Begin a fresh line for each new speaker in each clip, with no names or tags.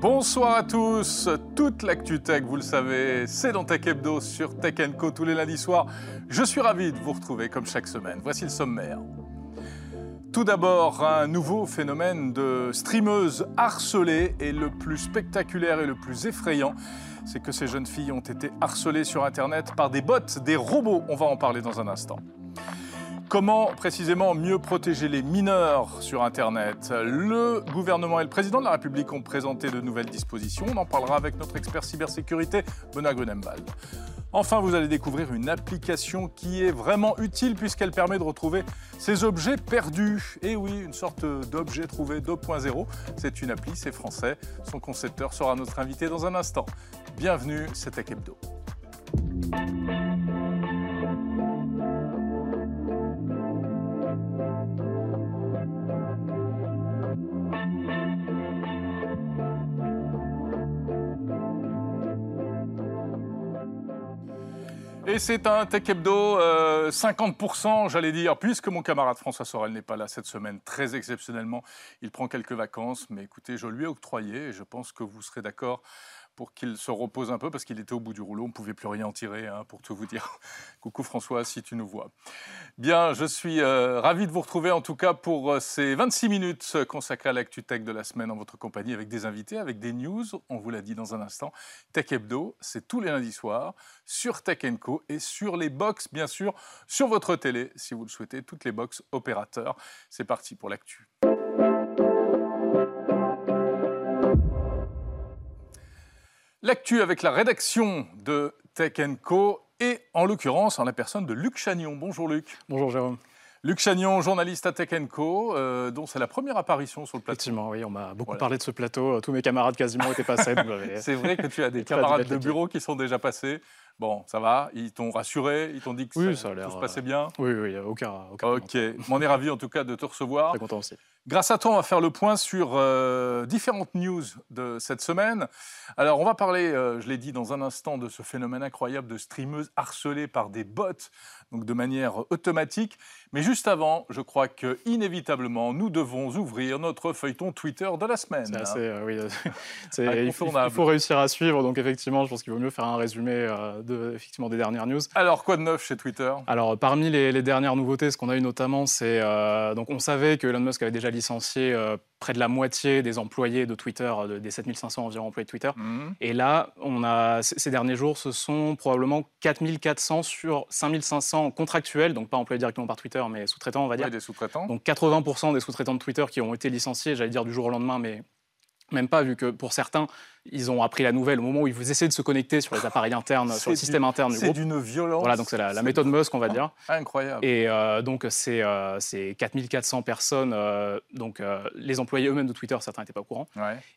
Bonsoir à tous. Toute l'actu tech, vous le savez, c'est dans Tech Hebdo sur Tech Co tous les lundis soirs. Je suis ravi de vous retrouver comme chaque semaine. Voici le sommaire. Tout d'abord, un nouveau phénomène de streameuse harcelée et le plus spectaculaire et le plus effrayant, c'est que ces jeunes filles ont été harcelées sur Internet par des bots, des robots. On va en parler dans un instant. Comment précisément mieux protéger les mineurs sur Internet? Le gouvernement et le président de la République ont présenté de nouvelles dispositions. On en parlera avec notre expert cybersécurité, Benoît Grunenwald. Enfin, vous allez découvrir une application qui est vraiment utile puisqu'elle permet de retrouver ces objets perdus. Et oui, une sorte d'objet trouvé 2.0. C'est une appli, c'est français. Son concepteur sera notre invité dans un instant. Bienvenue, c'est Tech Hebdo. Et c'est un Tech Hebdo 50%, euh, j'allais dire, puisque mon camarade François Sorel n'est pas là cette semaine, très exceptionnellement. Il prend quelques vacances, mais écoutez, je lui ai octroyé et je pense que vous serez d'accord pour qu'il se repose un peu parce qu'il était au bout du rouleau. On ne pouvait plus rien en tirer, hein, pour tout vous dire. Coucou François, si tu nous vois. Bien, je suis euh, ravi de vous retrouver en tout cas pour euh, ces 26 minutes consacrées à l'actu tech de la semaine en votre compagnie avec des invités, avec des news. On vous l'a dit dans un instant. Tech Hebdo, c'est tous les lundis soirs sur Tech Co et sur les box, bien sûr, sur votre télé si vous le souhaitez, toutes les box opérateurs. C'est parti pour l'actu. L'actu avec la rédaction de Tech Co et en l'occurrence en la personne de Luc Chagnon. Bonjour Luc.
Bonjour Jérôme.
Luc Chagnon, journaliste à Tech Co, euh, dont c'est la première apparition sur le plateau.
Effectivement, oui, on m'a beaucoup parlé de ce plateau. Tous mes camarades quasiment étaient passés.
c'est vrai que tu as des camarades de bureau qui sont déjà passés. Bon, ça va Ils t'ont rassuré Ils t'ont dit que ça, tout se passait bien
Oui, oui, aucun, aucun
Ok, on est ravi en tout cas de te recevoir.
Très content aussi.
Grâce à toi, on va faire le point sur euh, différentes news de cette semaine. Alors, on va parler, euh, je l'ai dit dans un instant, de ce phénomène incroyable de streameuses harcelées par des bots, donc de manière automatique. Mais juste avant, je crois que inévitablement, nous devons ouvrir notre feuilleton Twitter de la semaine.
C'est assez, euh, oui, il, faut, il, faut, réussir à suivre. Donc, effectivement, je pense qu'il vaut mieux faire un résumé de, effectivement, des dernières news.
Alors, quoi de neuf chez Twitter?
Alors, parmi les, les, dernières nouveautés, ce qu'on a eu notamment, c'est donc on savait que Elon Musk avait déjà licencié euh, près de la moitié des employés de Twitter, des 7500 environ employés de Twitter. Mhm. Et là, on a, ces derniers jours, ce sont probablement 4400 sur 5500 contractuels, donc pas employés directement par Twitter, mais sous-traitants, on va dire.
des sous-traitants.
Donc 80% des sous-traitants de Twitter qui ont été licenciés, j'allais dire du jour au lendemain, mais même pas, vu que pour certains, ils ont appris la nouvelle au moment où ils vous essaient de se connecter sur les appareils internes, sur le système interne du
groupe. C'est d'une violence.
Voilà, donc c'est la, méthode Musk, on va dire.
incroyable.
Et euh, donc c'est euh, 4400 personnes, euh, donc euh, les employés eux-mêmes de Twitter, certains n'étaient pas au courant.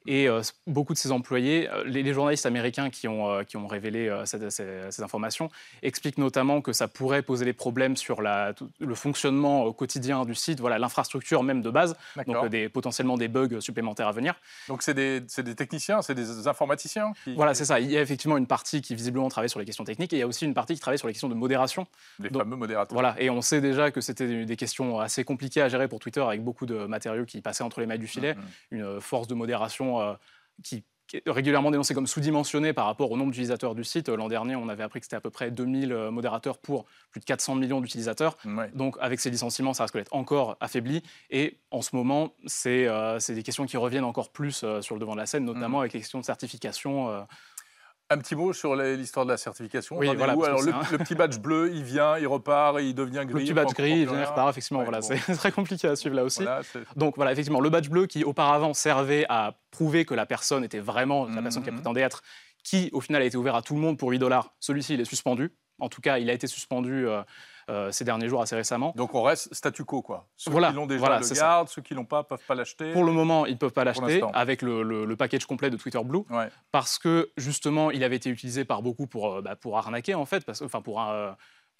Et beaucoup de ces employés, les, journalistes américains qui ont, qui ont révélé ces, informations, expliquent notamment que ça pourrait poser des problèmes sur la, le fonctionnement quotidien du site, voilà, l'infrastructure même de base, donc des, potentiellement des bugs supplémentaires à venir.
Donc c'est des, des techniciens, c'est des informaticiens
Voilà, c'est ça. Il y a effectivement une partie qui visiblement travaille sur les questions techniques et il y a aussi une partie qui travaille sur les questions de modération.
Les fameux modérateurs.
Voilà, et on sait déjà que c'était des questions assez compliquées à gérer pour Twitter avec beaucoup de matériaux qui passaient entre les mailles du filet, mm-hmm. une force de modération euh, qui régulièrement dénoncé comme sous-dimensionné par rapport au nombre d'utilisateurs du site. L'an dernier, on avait appris que c'était à peu près 2000 euh, modérateurs pour plus de 400 millions d'utilisateurs. Donc avec ces licenciements, ça risque d'être encore affaibli. Et en ce moment, c'est euh, des questions qui reviennent encore plus euh, sur le devant de la scène, notamment mm. avec les questions de certification.
Un petit mot sur l'histoire de la certification. Oui, voilà, Alors, le, petit badge bleu, il vient, il repart, il devient gris.
Le petit badge gris, il vient, il repart, effectivement. voilà, C'est très compliqué à suivre là aussi. Donc voilà, effectivement, le badge bleu qui auparavant servait à prouver que la personne était vraiment la personne qu'elle mhm. prétendait être, qui au final a été ouvert à tout le monde pour 8 dollars, celui-ci, il est suspendu. En tout cas, il a été suspendu euh, euh, ces derniers jours assez récemment.
Donc on reste statu quo, quoi. Ceux qui l'ont déjà voilà, le gardent, ceux qui l'ont pas peuvent pas l'acheter.
Pour le moment, ils ne peuvent pas l'acheter avec le, package complet de Twitter Blue, parce que justement, il avait été utilisé par beaucoup pour, euh, bah, pour arnaquer en fait, parce, enfin pour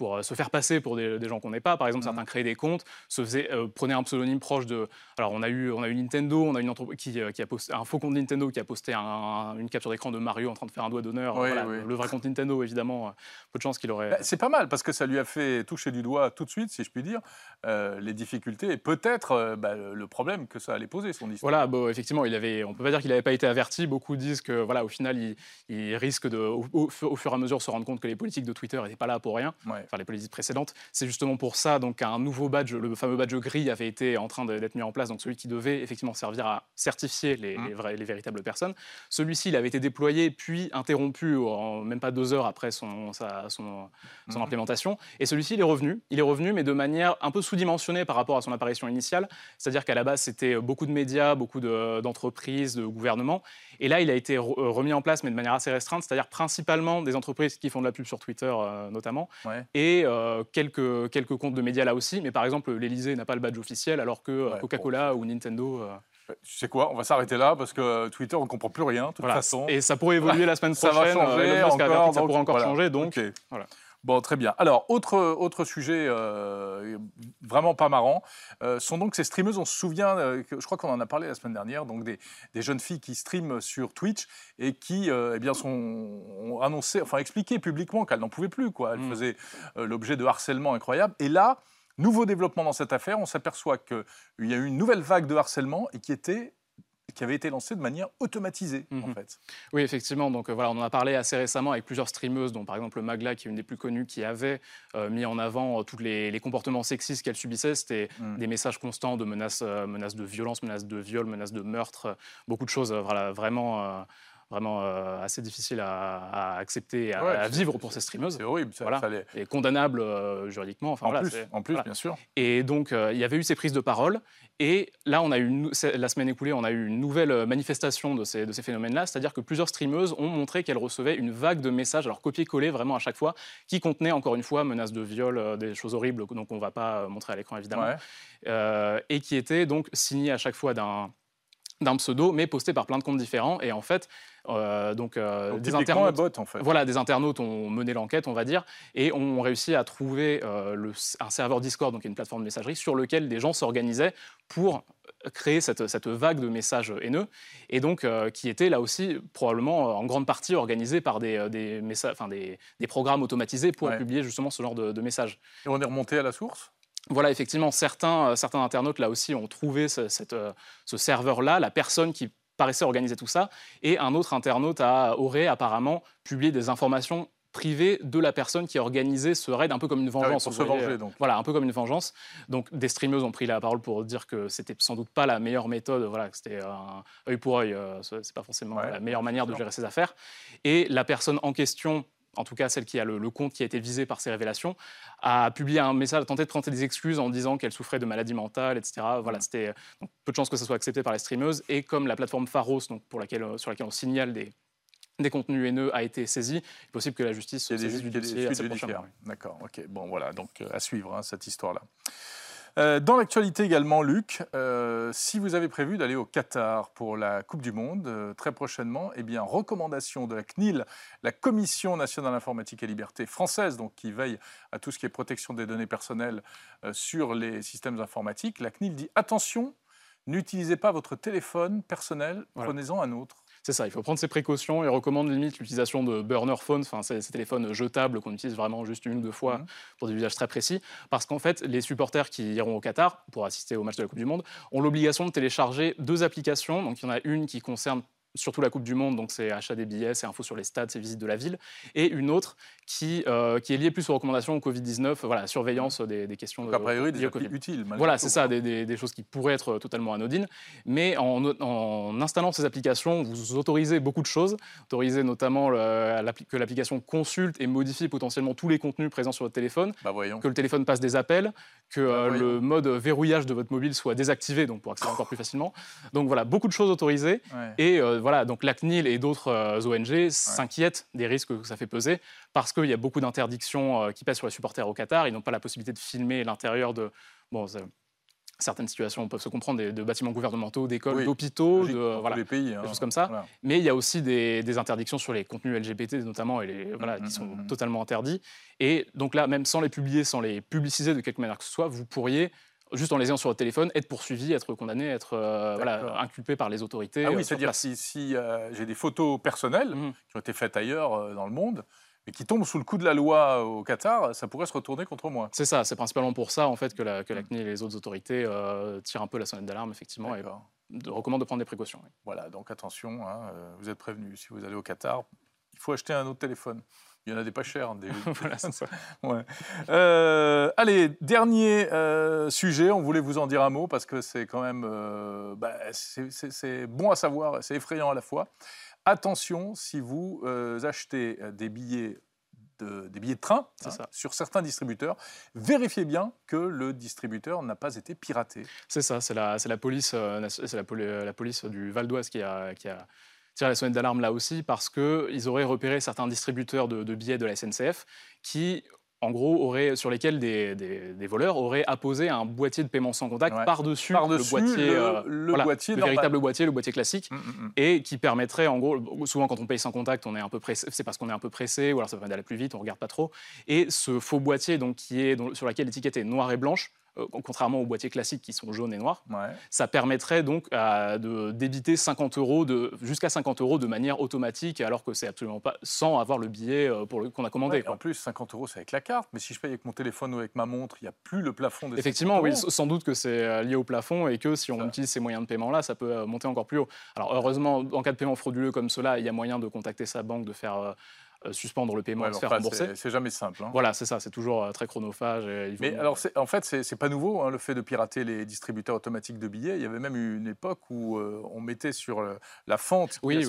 pour euh, se faire passer pour des, gens qu'on n'est pas. Par exemple,
Mhm.
certains créaient des comptes, se faisaient, euh, prenaient un pseudonyme proche de. Alors, on a eu, on a eu Nintendo, on a une entreprise qui, euh, qui a posté un faux compte Nintendo qui a posté un- une capture d'écran de Mario en train de faire un doigt d'honneur.
Oui,
Voilà,
oui.
Le vrai compte Nintendo, évidemment, peu de chance qu'il aurait.
Bah, C'est pas mal parce que ça lui a fait toucher du doigt tout de suite, si je puis dire, euh, les difficultés et peut-être euh, bah, le problème que ça allait poser son histoire.
Voilà, bon, effectivement, il avait, on peut pas dire qu'il n'avait pas été averti. Beaucoup disent que, voilà, au final, il, il risque de, au, au fur au fur et à mesure, se rendre compte que les politiques de Twitter n'étaient pas là pour rien.
Ouais.
Les politiques précédentes. C'est justement pour ça donc qu'un nouveau badge, le fameux badge gris, avait été en train d'être mis en place. Donc celui qui devait effectivement servir à certifier les,
Mm.
les vrais- les véritables personnes. Celui-ci, il avait été déployé puis interrompu en même pas deux heures après son, sa- son, son
Mhm.
implémentation. Et celui-ci, il est revenu. Il est revenu, mais de manière un peu sous-dimensionnée par rapport à son apparition initiale. C'est-à-dire qu'à la base, c'était beaucoup de médias, beaucoup de- d'entreprises, de, gouvernements. Et là, il a été re- euh, remis en place, mais de manière assez restreinte, c'est-à-dire principalement des entreprises qui font de la pub sur Twitter, euh, notamment,
Ouais.
et euh, quelques, quelques comptes de médias là aussi. Mais par exemple, l'Elysée n'a pas le badge officiel, alors que euh,
Ouais,
Coca-Cola ou Nintendo. euh,
Tu sais quoi, on va s'arrêter là parce que Twitter, on ne comprend plus rien, de toute
voilà.
façon.
Et ça pourrait évoluer la semaine
Ça
prochaine.
va
euh,
changer encore,
ça pourrait encore
voilà.
changer. Donc, voilà.
Bon, très bien. Alors, autre, autre sujet euh, vraiment pas marrant, euh, sont donc ces streameuses, on se souvient, euh, que, je crois qu'on en a parlé la semaine dernière, donc des, des jeunes filles qui streament sur Twitch et qui euh, eh bien, sont, ont annoncé, enfin expliqué publiquement qu'elles n'en pouvaient plus. Quoi. Elles
Mm.
faisaient l'objet de harcèlement incroyable. Et là, nouveau développement dans cette affaire, on s'aperçoit qu'il y a eu une nouvelle vague de harcèlement et qui était qui avait été lancée de manière automatisée, en
Mhm.
fait.
Oui, effectivement. Donc euh, voilà, on en a parlé assez récemment avec plusieurs streameuses, dont par exemple Magla, qui est une des plus connues, qui avait euh, mis en avant euh, tous les, les comportements sexistes qu'elle subissait. C'était
Mm.
des messages constants de menaces, menaces de violence, menaces de viol, menaces de meurtre, beaucoup de choses voilà, vraiment, vraiment euh, assez difficiles à, à accepter et à,
Ouais,
à
c'est-
vivre pour ces streameuses.
C'est horrible, ça,
Voilà.
fallait-
Et condamnables euh, juridiquement. Enfin,
En,
voilà,
plus, en plus,
voilà.
bien sûr.
Et donc, euh, il y avait eu ces prises de parole. Et là, on a eu une- la semaine écoulée, on a eu une nouvelle manifestation de ces, de ces phénomènes-là. C'est-à-dire que plusieurs streameuses ont montré qu'elles recevaient une vague de messages, alors copier-coller vraiment à chaque fois, qui contenaient encore une fois menaces de viol, des choses horribles, donc on ne va pas montrer à l'écran évidemment,
Ouais.
et qui étaient donc signés à chaque fois d'un d'un pseudo, mais postés par plein de comptes différents. Et en fait, euh, donc, euh,
Donc,
des internautes...
bot, en fait.
Voilà, des internautes ont mené l'enquête, on va dire, et ont réussi à trouver euh, le- un serveur Discord, donc une plateforme de messagerie, sur lequel des gens s'organisaient pour créer cette, cette vague de messages haineux, et donc qui était là aussi probablement en grande partie organisée par des, des, messa- enfin, des, des programmes automatisés pour
Ouais.
publier justement ce genre de, de messages.
Et on est remonté à la source?
Voilà, effectivement, certains, euh, certains internautes là aussi ont trouvé ce, cette, euh, ce serveur-là, la personne qui paraissait organiser tout ça, et un autre internaute a, aurait apparemment publié des informations privées de la personne qui a organisé ce raid, un peu comme une
Ah oui,
vengeance.
pour se
voyez,
venger,
euh,
donc.
Voilà, un peu comme une vengeance. Donc des streameuses ont pris la parole pour dire que c'était sans doute pas la meilleure méthode, voilà, que c'était un œil pour œil, euh, ce- c'est pas forcément
Ouais,
la meilleure manière de gérer ses affaires. Et la personne en question en tout cas celle qui a le, le compte qui a été visé par ces révélations, a publié un message, a tenté de présenter des excuses en disant qu'elle souffrait de maladies mentales, etc. Voilà,
Mm.
c'était donc, peu de chances que ça soit accepté par les streameuses. Et comme la plateforme Pharos, donc, pour laquelle, euh, sur laquelle on signale des, des contenus haineux, a été saisie, il est possible que la justice saisisse du dossier assez.
D'accord, ok. Bon, voilà, donc euh, à suivre hein, cette histoire-là. Euh, dans l'actualité également, Luc, euh, si vous avez prévu d'aller au Qatar pour la Coupe du Monde euh, très prochainement, eh bien, recommandation de la CNIL, la Commission nationale informatique et liberté française, donc qui veille à tout ce qui est protection des données personnelles sur les systèmes informatiques, la CNIL dit attention, n'utilisez pas votre téléphone personnel,
Voilà.
prenez-en un autre.
C'est ça, il faut prendre ses précautions et recommande limite l'utilisation de burner phones, enfin ces, ces téléphones jetables qu'on utilise vraiment juste une ou deux fois
Mhm.
pour des usages très précis, parce qu'en fait les supporters qui iront au Qatar pour assister au match de la Coupe du Monde ont l'obligation de télécharger deux applications. Donc il y en a une qui concerne surtout la Coupe du Monde, donc c'est achat des billets, c'est info sur les stades, c'est visite de la ville, et une autre qui, euh, qui est liée plus aux recommandations au Covid-19, voilà, surveillance des, des questions
Donc,
de,
a priori, des
Covid.
utiles.
Voilà, c'est ça, des, des- des choses qui pourraient être totalement anodines. Mais en, en installant ces applications, vous autorisez beaucoup de choses. Autorisez notamment le- que l'application consulte et modifie potentiellement tous les contenus présents sur votre téléphone,
Bah
que le téléphone passe des appels, que euh,
voyons.
le mode verrouillage de votre mobile soit désactivé, donc pour accéder encore plus facilement. Donc voilà, beaucoup de choses autorisées.
Ouais.
Et euh, voilà, donc la CNIL et d'autres euh, ONG s'inquiètent des risques que ça fait peser parce qu'il y a beaucoup d'interdictions euh, qui pèsent sur les supporters au Qatar. Ils n'ont pas la possibilité de filmer l'intérieur de. Bon, certaines situations peuvent se comprendre, de bâtiments gouvernementaux, d'écoles, d'hôpitaux, de
voilà, les pays, hein.
des choses comme ça. Mais il y a aussi des, interdictions sur les contenus LGBT notamment, et les, voilà, mmh, qui sont mmh, mmh, totalement interdits. Et donc là, même sans les publier, sans les publiciser de quelque manière que ce soit, vous pourriez juste en les ayant sur votre téléphone, être poursuivi, être condamné, être euh, voilà, inculpé par les autorités.
Ah oui, euh, c'est-à-dire si, si euh, j'ai des photos personnelles qui ont été faites ailleurs dans le monde, et qui tombent sous le coup de la loi au Qatar, ça pourrait se retourner contre moi.
C'est ça, c'est principalement pour ça en fait que la, que la CNIL et les autres autorités tirent un peu la sonnette d'alarme effectivement et de, recommandent de prendre des précautions.
Voilà, donc attention, hein, vous êtes prévenus. Si vous allez au Qatar, il faut acheter un autre téléphone. Il y en a des pas chers. Des... voilà, ça. Ouais. Euh, allez, dernier euh, sujet. On voulait vous en dire un mot parce que c'est quand même euh, bah, c'est bon à savoir, c'est effrayant à la fois. Attention, si vous achetez des billets de, des billets de train hein, sur certains distributeurs, vérifiez bien que le distributeur n'a pas été piraté.
C'est ça, c'est la, la, police, c'est la, la, police du Val d'Oise qui a, qui a tirer la sonnette d'alarme là aussi parce qu'ils auraient repéré certains distributeurs de, billets de la SNCF qui en gros, auraient, sur lesquels des, des, voleurs auraient apposé un boîtier de paiement sans contact par-dessus
le boîtier, le,
euh,
boîtier
le véritable boîtier, le boîtier classique, mm, mm, mm. et qui permettrait, en gros, souvent quand on paye sans contact, on est un peu pressé, c'est parce qu'on est un peu pressé, ou alors ça permet d'aller plus vite, on regarde pas trop. Et ce faux boîtier, donc qui est sur lequel l'étiquette est noire et blanche, contrairement aux boîtiers classiques qui sont jaunes et noirs, ça permettrait donc euh, de débiter 50 euros jusqu'à 50 euros de manière automatique, alors que c'est absolument pas sans avoir le billet euh, pour qu'on a commandé.
en plus, 50 euros c'est avec la carte, mais si je paye avec mon téléphone ou avec ma montre, il n'y a plus le plafond
de Effectivement, oui, sans doute que c'est lié au plafond et que si on utilise ces moyens de paiement là, ça peut monter encore plus haut. Alors heureusement, en cas de paiement frauduleux comme cela, il y a moyen de contacter sa banque, de faire euh, suspendre le paiement et se faire rembourser.
C'est jamais simple. Hein.
Voilà, c'est ça, c'est toujours euh, très chronophage.
Mais alors, en fait, c'est pas nouveau hein, le fait de pirater les distributeurs automatiques de billets. Il y avait même une époque où euh, on mettait sur la fente qui oui,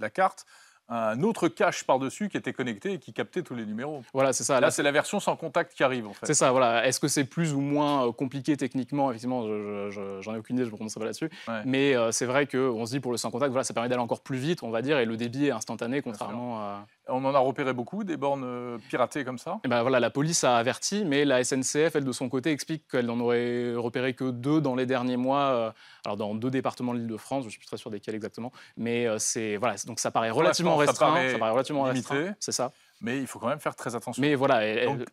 la carte un autre cache par-dessus qui était connecté et qui captait tous les numéros.
Voilà, c'est ça.
Là, c'est la version sans contact qui arrive, en fait.
C'est ça, voilà. Est-ce que c'est plus ou moins euh, compliqué techniquement? Effectivement, j'en ai aucune idée, je ne me prononce pas là-dessus. Mais euh, c'est vrai qu'on se dit pour le sans contact, voilà, ça permet d'aller encore plus vite, on va dire, et le débit est instantané, contrairement à.
On en a repéré beaucoup, des bornes euh, piratées comme ça
et eh ben voilà, La police a averti, mais la SNCF, elle, de son côté, explique qu'elle n'en aurait repéré que deux dans les derniers mois, alors dans deux départements de l'île de France, je ne suis pas très sûr desquels exactement, mais c'est voilà, donc ça paraît relativement restreint, ça paraît, relativement limité. C'est ça.
Mais il faut quand même faire très attention.
Mais voilà.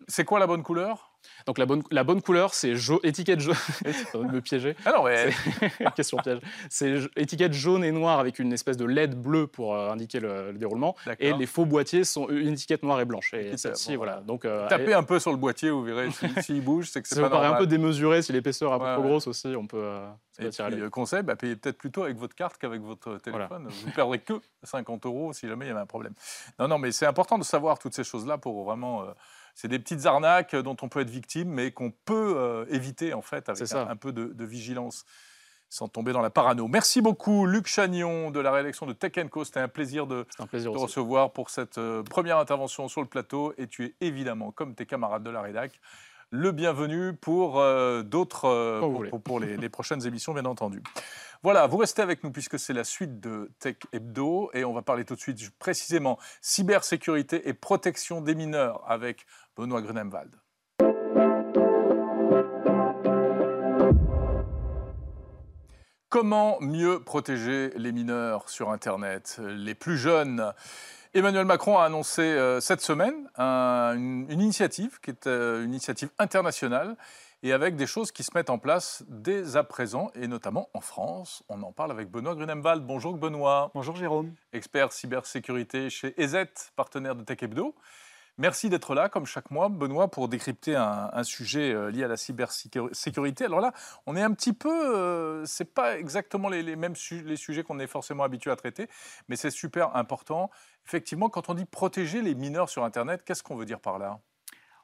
C'est quoi la bonne couleur?
Donc la bonne, la bonne couleur, c'est étiquette jaune. me piéger.
Ah non, ouais.
Question piège. C'est étiquette jaune et noire avec une espèce de LED bleu pour euh, indiquer le, déroulement. Et les faux boîtiers sont une étiquette noire et blanche. Et celle-ci, voilà. Donc,
euh, Tapez un peu sur le boîtier, vous verrez. S'il bouge, c'est que c'est pas
normal. Ça paraît un peu démesuré. Si l'épaisseur est un peu trop grosse aussi, on peut. Euh,
et puis, le conseil, bah, payez peut-être plutôt avec votre carte qu'avec votre téléphone. Vous ne perdrez que 50 euros si jamais il y avait un problème. Non, non, mais c'est important de savoir toutes ces choses-là pour vraiment c'est des petites arnaques dont on peut être victime, mais qu'on peut euh, éviter en fait avec un, peu de, vigilance sans tomber dans la parano. Merci beaucoup Luc Chagnon de la rédaction de Tech Co. C'était un plaisir de te recevoir pour cette euh, première intervention sur le plateau et tu es évidemment, comme tes camarades de la rédac, le bienvenu pour euh, d'autres, pour, les, prochaines émissions bien entendu. Voilà, vous restez avec nous puisque c'est la suite de Tech Hebdo et on va parler tout de suite précisément cybersécurité et protection des mineurs avec Benoît Grunemwald. Comment mieux protéger les mineurs sur Internet Les plus jeunes? Emmanuel Macron a annoncé euh, cette semaine une, initiative qui est euh, une initiative internationale et avec des choses qui se mettent en place dès à présent, et notamment en France. On en parle avec Benoît Grunemwald. Bonjour Benoît.
Bonjour Jérôme.
Expert cybersécurité chez EZ, partenaire de Tech Hebdo. Merci d'être là, comme chaque mois, Benoît, pour décrypter un, sujet euh, lié à la cybersécurité. Alors là, on est un petit peu, euh, c'est pas exactement les, les mêmes les sujets qu'on est forcément habitué à traiter, mais c'est super important. Effectivement, quand on dit protéger les mineurs sur Internet, qu'est-ce qu'on veut dire par là?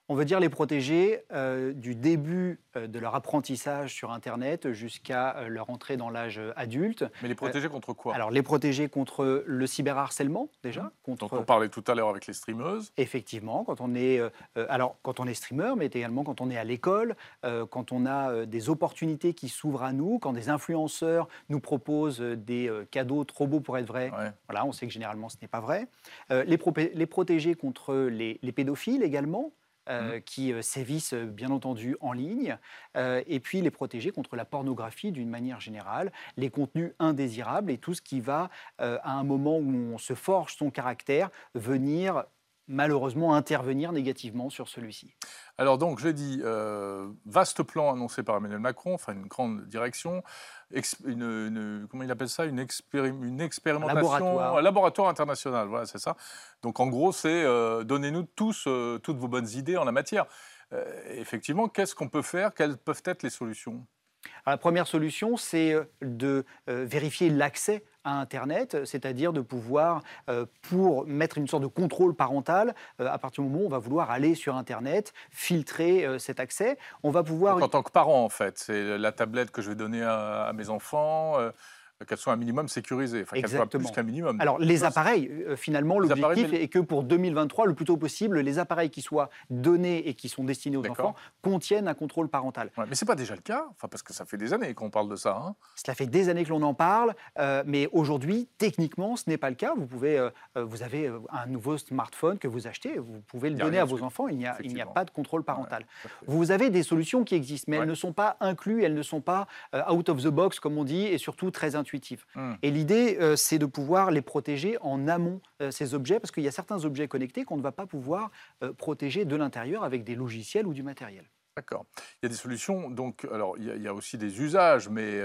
On veut dire les protéger euh, du début euh, de leur apprentissage sur Internet jusqu'à euh, leur entrée dans l'âge adulte.
Mais les protéger contre quoi?
Alors les protéger contre le cyberharcèlement déjà. Mmh.
Contre... Dont on parlait tout à l'heure avec les streameuses.
Effectivement, quand on est alors quand on est streamer, mais également quand on est à l'école, quand on a des opportunités qui s'ouvrent à nous, quand des influenceurs nous proposent des cadeaux trop beaux pour être vrais. Voilà, on sait que généralement ce n'est pas vrai. les, les protéger contre les pédophiles également. Euh, qui euh, sévissent bien entendu en ligne, et puis les protéger contre la pornographie d'une manière générale, les contenus indésirables et tout ce qui va, à un moment où on se forge son caractère, venir malheureusement intervenir négativement sur celui-ci.
Alors donc, je l'ai dit, vaste plan annoncé par Emmanuel Macron, enfin une grande direction, une, comment il appelle ça une, une expérimentation,
laboratoire.
un laboratoire international, voilà, c'est ça. Donc en gros, c'est euh, donnez-nous tous euh, toutes vos bonnes idées en la matière. Euh, effectivement, qu'est-ce qu'on peut faire? Quelles peuvent être les solutions?
La première solution, c'est de vérifier l'accès Internet, c'est-à-dire de pouvoir, euh, pour mettre une sorte de contrôle parental, euh, à partir du moment où on va vouloir aller sur Internet, filtrer euh, cet accès, on va pouvoir...
en tant que parent, en fait, c'est la tablette que je vais donner à mes enfants qu'elle soit un minimum sécurisée, enfin qu'elle soit plus qu'un minimum.
Alors les appareils, euh, finalement, l'objectif est que pour 2023, le plus tôt possible, les appareils qui soient donnés et qui sont destinés aux enfants contiennent un contrôle parental.
mais ce n'est pas déjà le cas, enfin, parce que ça fait des années qu'on parle de ça. Hein.
Cela fait des années que l'on en parle, euh, mais aujourd'hui, techniquement, ce n'est pas le cas. Vous, pouvez, euh, vous avez un nouveau smartphone que vous achetez, vous pouvez le donner à vos enfants, il n'y a, a, pas de contrôle parental. vous avez des solutions qui existent, mais elles ne sont pas incluses, elles ne sont pas out of the box, comme on dit, et surtout très intuitives Hmm. Et l'idée, euh, c'est de pouvoir les protéger en amont, euh, ces objets, parce qu'il y a certains objets connectés qu'on ne va pas pouvoir euh, protéger de l'intérieur avec des logiciels ou du matériel.
D'accord. Il y a des solutions. Donc, alors, il y a, aussi des usages, mais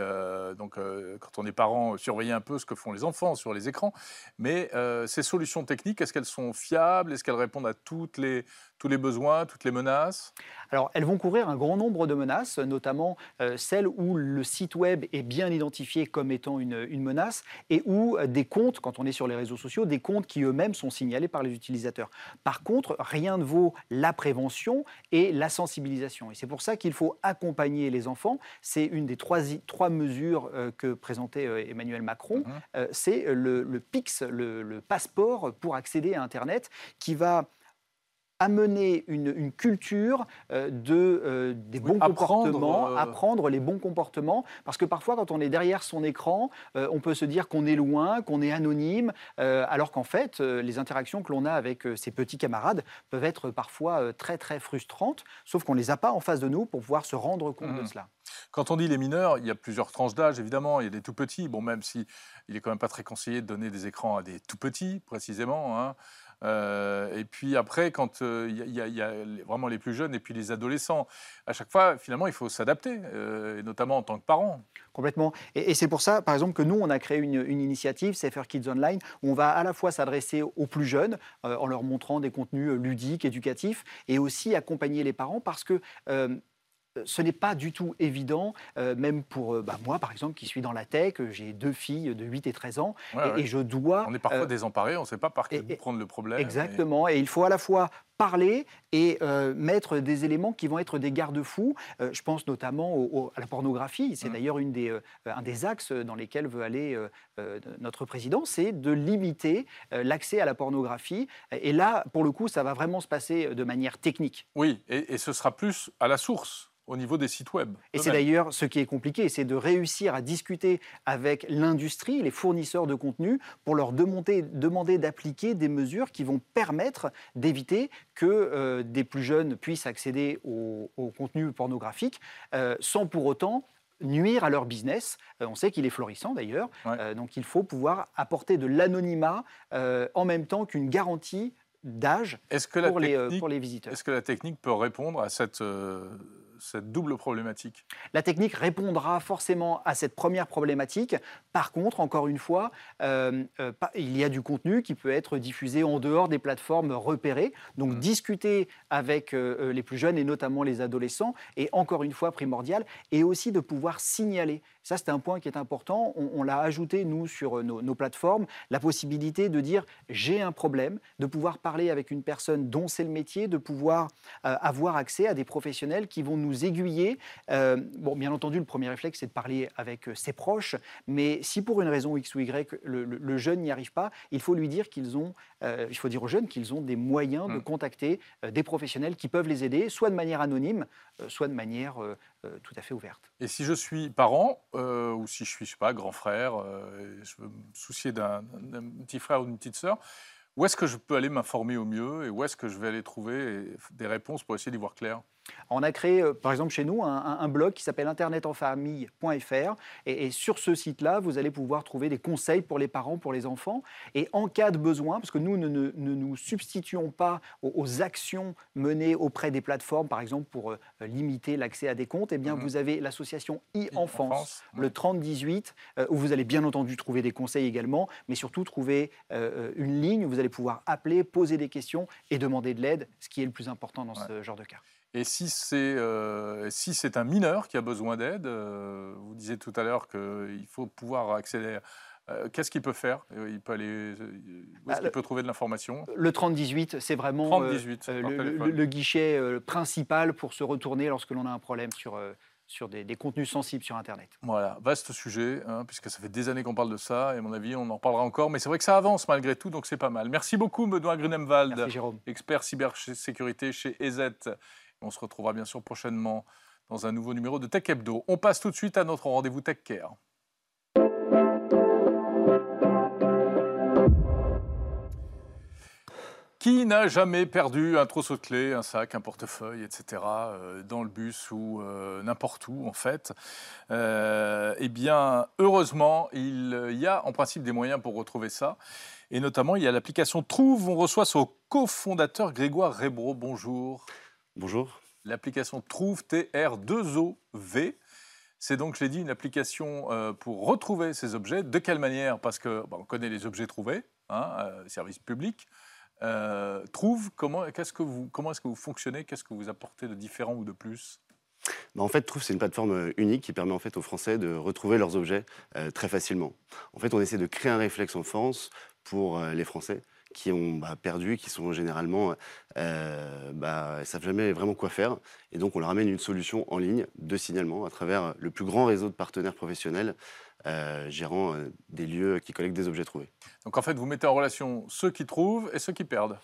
donc, quand on est parent, surveiller un peu ce que font les enfants sur les écrans. Mais ces solutions techniques, est-ce qu'elles sont fiables? Est-ce qu'elles répondent à toutes les, tous les besoins, toutes les menaces?
Alors, elles vont couvrir un grand nombre de menaces, notamment euh, celles où le site web est bien identifié comme étant une, menace et où euh, des comptes, quand on est sur les réseaux sociaux, des comptes qui eux-mêmes sont signalés par les utilisateurs. Par contre, rien ne vaut la prévention et la sensibilisation. Et c'est pour ça qu'il faut accompagner les enfants. C'est une des trois, trois mesures euh, que présentait Emmanuel Macron. Mhm. c'est le, PIX, le passeport pour accéder à Internet, qui va amener une, culture euh, de, euh, des bons comportements, euh, apprendre les bons comportements, parce que parfois quand on est derrière son écran, on peut se dire qu'on est loin, qu'on est anonyme, alors qu'en fait les interactions que l'on a avec ses petits camarades peuvent être parfois très très frustrantes, sauf qu'on ne les a pas en face de nous pour pouvoir se rendre compte de mmh. cela.
Quand on dit les mineurs, il y a plusieurs tranches d'âge, évidemment. Il y a des tout petits, bon, même si il est quand même pas très conseillé de donner des écrans à des tout petits, précisément. Hein. Euh, et puis après, quand euh, il y, a vraiment les plus jeunes et puis les adolescents, à chaque fois, finalement, il faut s'adapter, euh, notamment en tant que parent.
Complètement. Et, c'est pour ça, par exemple, que nous, on a créé une, une, initiative, Safer Kids Online, où on va à la fois s'adresser aux plus jeunes en leur montrant des contenus ludiques, éducatifs, et aussi accompagner les parents parce que ce n'est pas du tout évident, euh, même pour euh, bah, moi, par exemple, qui suis dans la tech, j'ai deux filles de 8 et 13 ans, et, je dois...
On est parfois euh, désemparé, on ne sait pas par quel bout prendre le problème.
Exactement, et... il faut à la fois parler et mettre des éléments qui vont être des garde-fous. je pense notamment à la pornographie. C'est mmh. d'ailleurs des, un des axes dans lesquels veut aller notre président, c'est de limiter l'accès à la pornographie. Et là, pour le coup, ça va vraiment se passer de manière technique.
Oui, et ce sera plus à la source au niveau des sites web.
Et c'est d'ailleurs ce qui est compliqué, c'est de réussir à discuter avec l'industrie, les fournisseurs de contenu, pour leur demander, demander d'appliquer des mesures qui vont permettre d'éviter que euh, des plus jeunes puissent accéder au, contenu pornographique euh, sans pour autant nuire à leur business. Euh, on sait qu'il est florissant d'ailleurs, donc il faut pouvoir apporter de l'anonymat en même temps qu'une garantie d'âge pour, les, pour les visiteurs.
Est-ce que la technique peut répondre à cette cette double problématique
La technique répondra forcément à cette première problématique. Par contre, encore une fois, euh, euh, il y a du contenu qui peut être diffusé en dehors des plateformes repérées. Donc, mmh. discuter avec euh, les plus jeunes et notamment les adolescents est encore une fois primordial. Et aussi de pouvoir signaler. Ça, c'est un point qui est important. On, l'a ajouté, nous, sur nos, nos, plateformes, la possibilité de dire j'ai un problème, de pouvoir parler avec une personne dont c'est le métier, de pouvoir avoir accès à des professionnels qui vont nous aiguiller. Euh, bon, bien entendu, le premier réflexe, c'est de parler avec euh, ses proches, mais si pour une raison X ou Y, le, jeune n'y arrive pas, il faut lui dire qu'ils ont, euh, il faut dire aux jeunes qu'ils ont des moyens de hmm. contacter des professionnels qui peuvent les aider, soit de manière anonyme, soit de manière tout à fait ouverte.
Et si je suis parent, ou si je suis, je sais pas, grand frère, je veux me soucier d'un petit frère ou d'une petite sœur, Où est-ce que je peux aller m'informer au mieux et où est-ce que je vais aller trouver des réponses pour essayer d'y voir clair?
On a créé, euh, par exemple, chez nous, un, blog qui s'appelle internetenfamille.fr. Et, et, sur ce site-là, vous allez pouvoir trouver des conseils pour les parents, pour les enfants. Et en cas de besoin, parce que nous ne, nous substituons pas aux, actions menées auprès des plateformes, par exemple, pour euh, limiter l'accès à des comptes, eh bien, mhm. vous avez l'association e-enfance, le 3018, euh, où vous allez bien entendu trouver des conseils également, mais surtout trouver une ligne où vous allez pouvoir appeler, poser des questions et demander de l'aide, ce qui est le plus important dans ce genre de cas.
Et si c'est euh, si c'est un mineur qui a besoin d'aide, euh, vous disiez tout à l'heure qu'il faut pouvoir accéder. Euh, Qu'est-ce qu'il peut faire? Il peut aller. Où est-ce bah, qu'il peut trouver de l'information?
Le 3018, c'est vraiment le, guichet principal pour se retourner lorsque l'on a un problème sur sur des, contenus sensibles sur Internet.
Voilà, vaste sujet, hein, puisque ça fait des années qu'on parle de ça, et à mon avis, on en parlera encore, mais c'est vrai que ça avance malgré tout, donc c'est pas mal. Merci beaucoup, Benoît Grunemwald, expert cybersécurité chez EZ. On se retrouvera bien sûr prochainement dans un nouveau numéro de Tech Hebdo. On passe tout de suite à notre rendez-vous Tech Care. Qui n'a jamais perdu un trousseau de clés, un sac, un portefeuille, etc., euh, dans le bus ou euh, n'importe où, en fait? Euh, Eh bien, heureusement, il y a en principe des moyens pour retrouver ça. Et notamment, il y a l'application Trouve. On reçoit son cofondateur Grégoire Rebro. Bonjour.
Bonjour.
L'application Trouve TR2OV. C'est donc, je l'ai dit, une application euh, pour retrouver ces objets. De quelle manière? Parce que on connaît les objets trouvés, hein, euh, service public. Euh, trouve, comment, est-ce que vous, comment est-ce que vous fonctionnez? Qu'est-ce que vous apportez de différent ou de plus?
Bah, en fait, Trouve, c'est une plateforme unique qui permet en fait aux Français de retrouver leurs objets très facilement. En fait, on essaie de créer un réflexe en France pour les Français qui ont bah, perdu, qui sont généralement, euh, bah, savent jamais vraiment quoi faire. Et donc, on leur amène une solution en ligne de signalement à travers le plus grand réseau de partenaires professionnels euh, gérant euh, des lieux qui collectent des objets trouvés.
Donc, en fait, vous mettez en relation ceux qui trouvent et ceux qui perdent.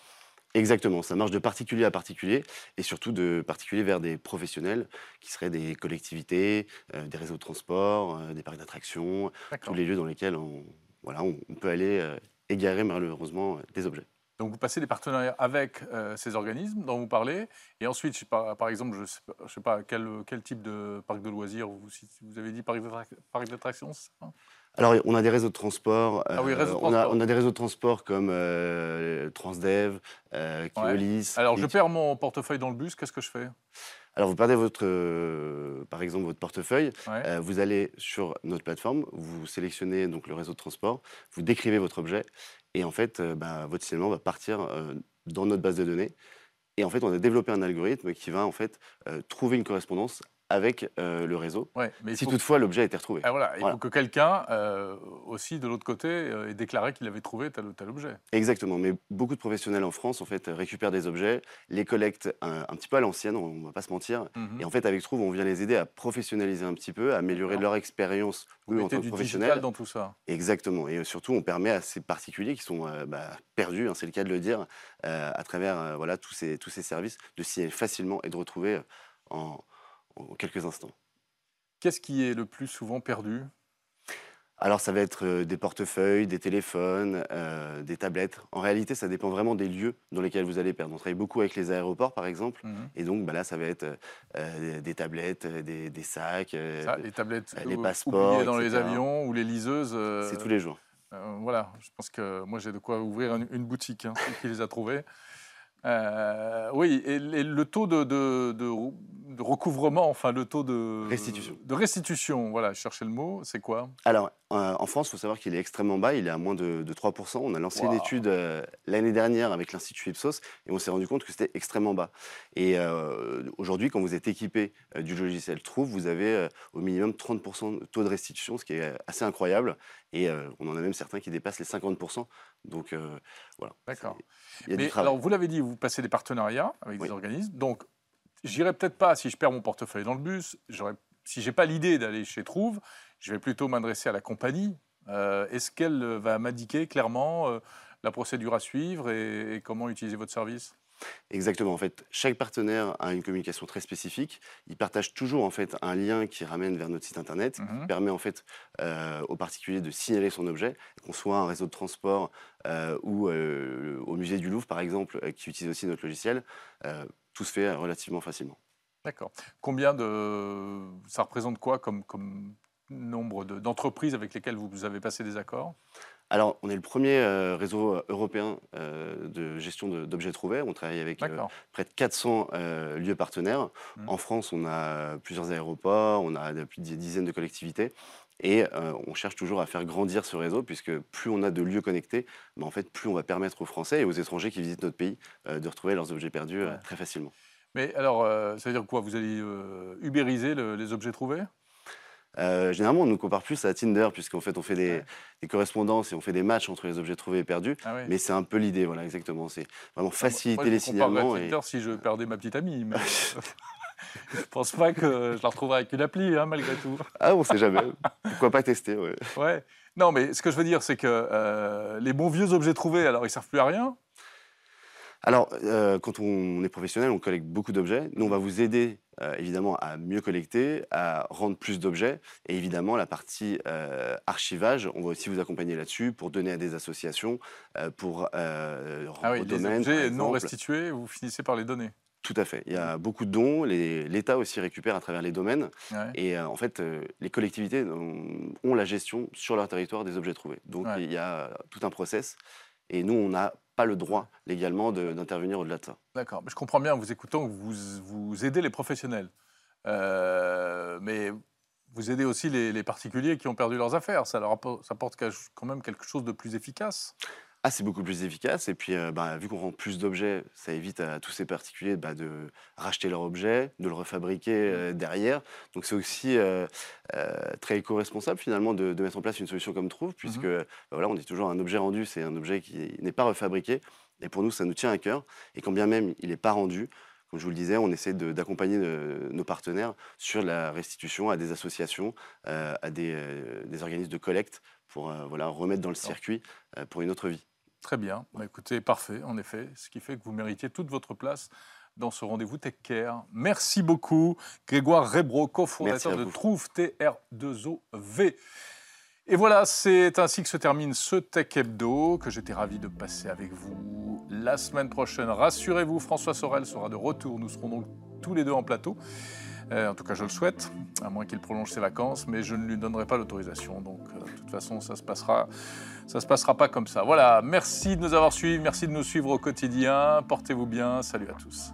Exactement, ça marche de particulier à particulier et surtout de particulier vers des professionnels qui seraient des collectivités, euh, des réseaux de transport, des parcs d'attractions, tous les lieux dans lesquels on, voilà, on, peut aller égarer malheureusement des objets.
Donc vous passez des partenariats avec euh, ces organismes dont vous parlez, et ensuite, par exemple, je ne sais, pas quel, type de parc de loisirs vous avez dit parc d'attractions
alors, on a des réseaux de transport. ah oui, réseaux de transport. On, a, on, a, des réseaux de transport comme euh, Transdev, euh, Keolis.
Alors, je perds mon portefeuille dans le bus, qu'est-ce que je fais?
Alors, vous perdez votre, euh, par exemple votre portefeuille, euh, vous allez sur notre plateforme, vous sélectionnez donc le réseau de transport, vous décrivez votre objet, et en fait, euh, bah, votre signalement va partir dans notre base de données. Et en fait, on a développé un algorithme qui va en fait trouver une correspondance avec euh, le réseau, mais si toutefois l'objet a été retrouvé.
Ah, voilà. Il faut que quelqu'un euh, aussi de l'autre côté euh, ait déclaré qu'il avait trouvé tel ou tel objet.
Exactement, mais beaucoup de professionnels en France en fait récupèrent des objets, les collectent un, petit peu à l'ancienne, on ne va pas se mentir, mhm. et en fait avec Trouve on vient les aider à professionnaliser un petit peu, à améliorer leur expérience
Vous en tant que professionnel. dans tout ça.
Exactement, et surtout on permet à ces particuliers qui sont bah, perdus, hein, c'est le cas de le dire, à travers voilà tous ces tous ces services, de signer facilement et de retrouver en en quelques instants.
Qu'est-ce qui est le plus souvent perdu?
Alors ça va être euh, des portefeuilles, des téléphones, euh, des tablettes. En réalité, ça dépend vraiment des lieux dans lesquels vous allez perdre. On travaille beaucoup avec les aéroports, par exemple, mhm. et donc bah là, ça va être euh, des tablettes, des, sacs,
les tablettes, les passeports, dans les avions ou les liseuses.
C'est tous les jours.
voilà, je pense que moi j'ai de quoi ouvrir une, boutique hein, qui les a trouvés. oui, et, le taux de, de recouvrement, enfin le taux de
restitution.
De restitution, voilà, je cherchais le mot, c'est quoi?
Alors, euh, en France, il faut savoir qu'il est extrêmement bas, il est à moins de, 3%. On a lancé une étude euh, l'année dernière avec l'Institut Ipsos et on s'est rendu compte que c'était extrêmement bas. Et euh, aujourd'hui, quand vous êtes équipé du logiciel Trouve, vous avez au minimum 30% de taux de restitution, ce qui est assez incroyable. Et on en a même certains qui dépassent les 50%. Donc voilà.
D'accord. Alors, vous l'avez dit, vous passez des partenariats avec des organismes. Donc, j'irai peut-être pas si je perds mon portefeuille dans le bus. Si j'ai pas l'idée d'aller chez Trouve, je vais plutôt m'adresser à la compagnie. Euh, est-ce qu'elle va m'indiquer clairement euh, la procédure à suivre et, comment utiliser votre service?
Exactement. En fait, chaque partenaire a une communication très spécifique. Il partage toujours en fait un lien qui ramène vers notre site internet,
Mhm.
qui permet en fait euh, au particulier de signaler son objet, qu'on soit un réseau de transport euh, ou euh, au musée du Louvre par exemple, qui utilise aussi notre logiciel. tout se fait relativement facilement.
D'accord. Combien de. Ça représente quoi comme, comme nombre de- d'entreprises avec lesquelles vous avez passé des accords?
Alors, on est le premier euh, réseau euh, européen euh, de gestion d'objets trouvés. On travaille avec euh, près de 400 euh, lieux partenaires.
Mhm.
En France, on a plusieurs aéroports, on a plus de dizaines de collectivités. Et on cherche toujours à faire grandir ce réseau, puisque plus on a de lieux connectés, en fait, plus on va permettre aux Français et aux étrangers qui visitent notre pays de retrouver leurs objets perdus
Ouais.
très facilement.
Mais alors, ça veut dire quoi? Vous allez ubériser le- les objets trouvés?
Euh, généralement, on nous compare plus à Tinder, puisqu'en fait, on fait des,
Ouais.
des correspondances et on fait des matchs entre les objets trouvés et perdus.
Ah oui.
Mais c'est un peu l'idée, voilà, exactement. C'est vraiment
Moi,
faciliter
je
les
me comparerais
signalements.
à
et-
Tinder si je perdais ma petite amie. Mais je pense pas que je la retrouverai avec une appli, hein, malgré tout.
Ah, on sait jamais. Pourquoi pas tester ouais.
Ouais. Non, mais ce que je veux dire, c'est que euh, les bons vieux objets trouvés, alors ils servent plus à rien.
Alors, euh, quand on est professionnel, on collecte beaucoup d'objets. Nous, on va vous aider euh, évidemment à mieux collecter, à rendre plus d'objets. Et évidemment, la partie euh, archivage, on va aussi vous accompagner là-dessus pour donner à des associations, pour euh, rendre
Ah oui,
au
les
domaine.
objets non restitués, vous finissez par les donner.
Tout à fait. Il y a beaucoup de dons. L'État aussi récupère à travers les domaines.
Ouais.
Et euh, en fait, euh, les collectivités ont, ont la gestion sur leur territoire des objets trouvés. Donc
Ouais.
il y a tout un process. Et nous, on n'a pas le droit légalement d'intervenir au-delà de ça.
D'accord, mais je comprends bien en vous écoutant que vous, vous aidez les professionnels. Euh, mais vous aidez aussi les, les particuliers qui ont perdu leurs affaires. Ça leur apporte, ça apporte quand même quelque chose de plus efficace.
Ah, c'est beaucoup plus efficace. Et puis, euh, bah, vu qu'on rend plus d'objets, ça évite à tous ces particuliers bah, de racheter leur objet, de le refabriquer euh, derrière. Donc, c'est aussi euh, très éco-responsable finalement de, de mettre en place une solution comme Trouve, puisque bah, voilà, on dit toujours un objet rendu, c'est un objet qui n'est pas refabriqué. Et pour nous, ça nous tient à cœur. Et quand bien même il n'est pas rendu, comme je vous le disais, on essaie d'accompagner nos partenaires sur la restitution à des associations, à des, des organismes de collecte pour euh, voilà, remettre dans le circuit euh, pour une autre vie.
Très bien. Bah, écoutez, parfait, en effet. Ce qui fait que vous méritiez toute votre place dans ce rendez-vous Tech Care. Merci beaucoup, Grégoire Rebro, cofondateur de. Trouve TR2OV. Et voilà, c'est ainsi que se termine ce Tech Hebdo que j'étais ravi de passer avec vous la semaine prochaine. Rassurez-vous, François Sorel sera de retour. Nous serons donc tous les deux en plateau. Euh, en tout cas, je le souhaite, à moins qu'il prolonge ses vacances, mais je ne lui donnerai pas l'autorisation. Donc, euh, de toute façon, ça se passera, ça se passera pas comme ça. Voilà, merci de nous avoir suivis, merci de nous suivre au quotidien. Portez-vous bien. Salut à tous.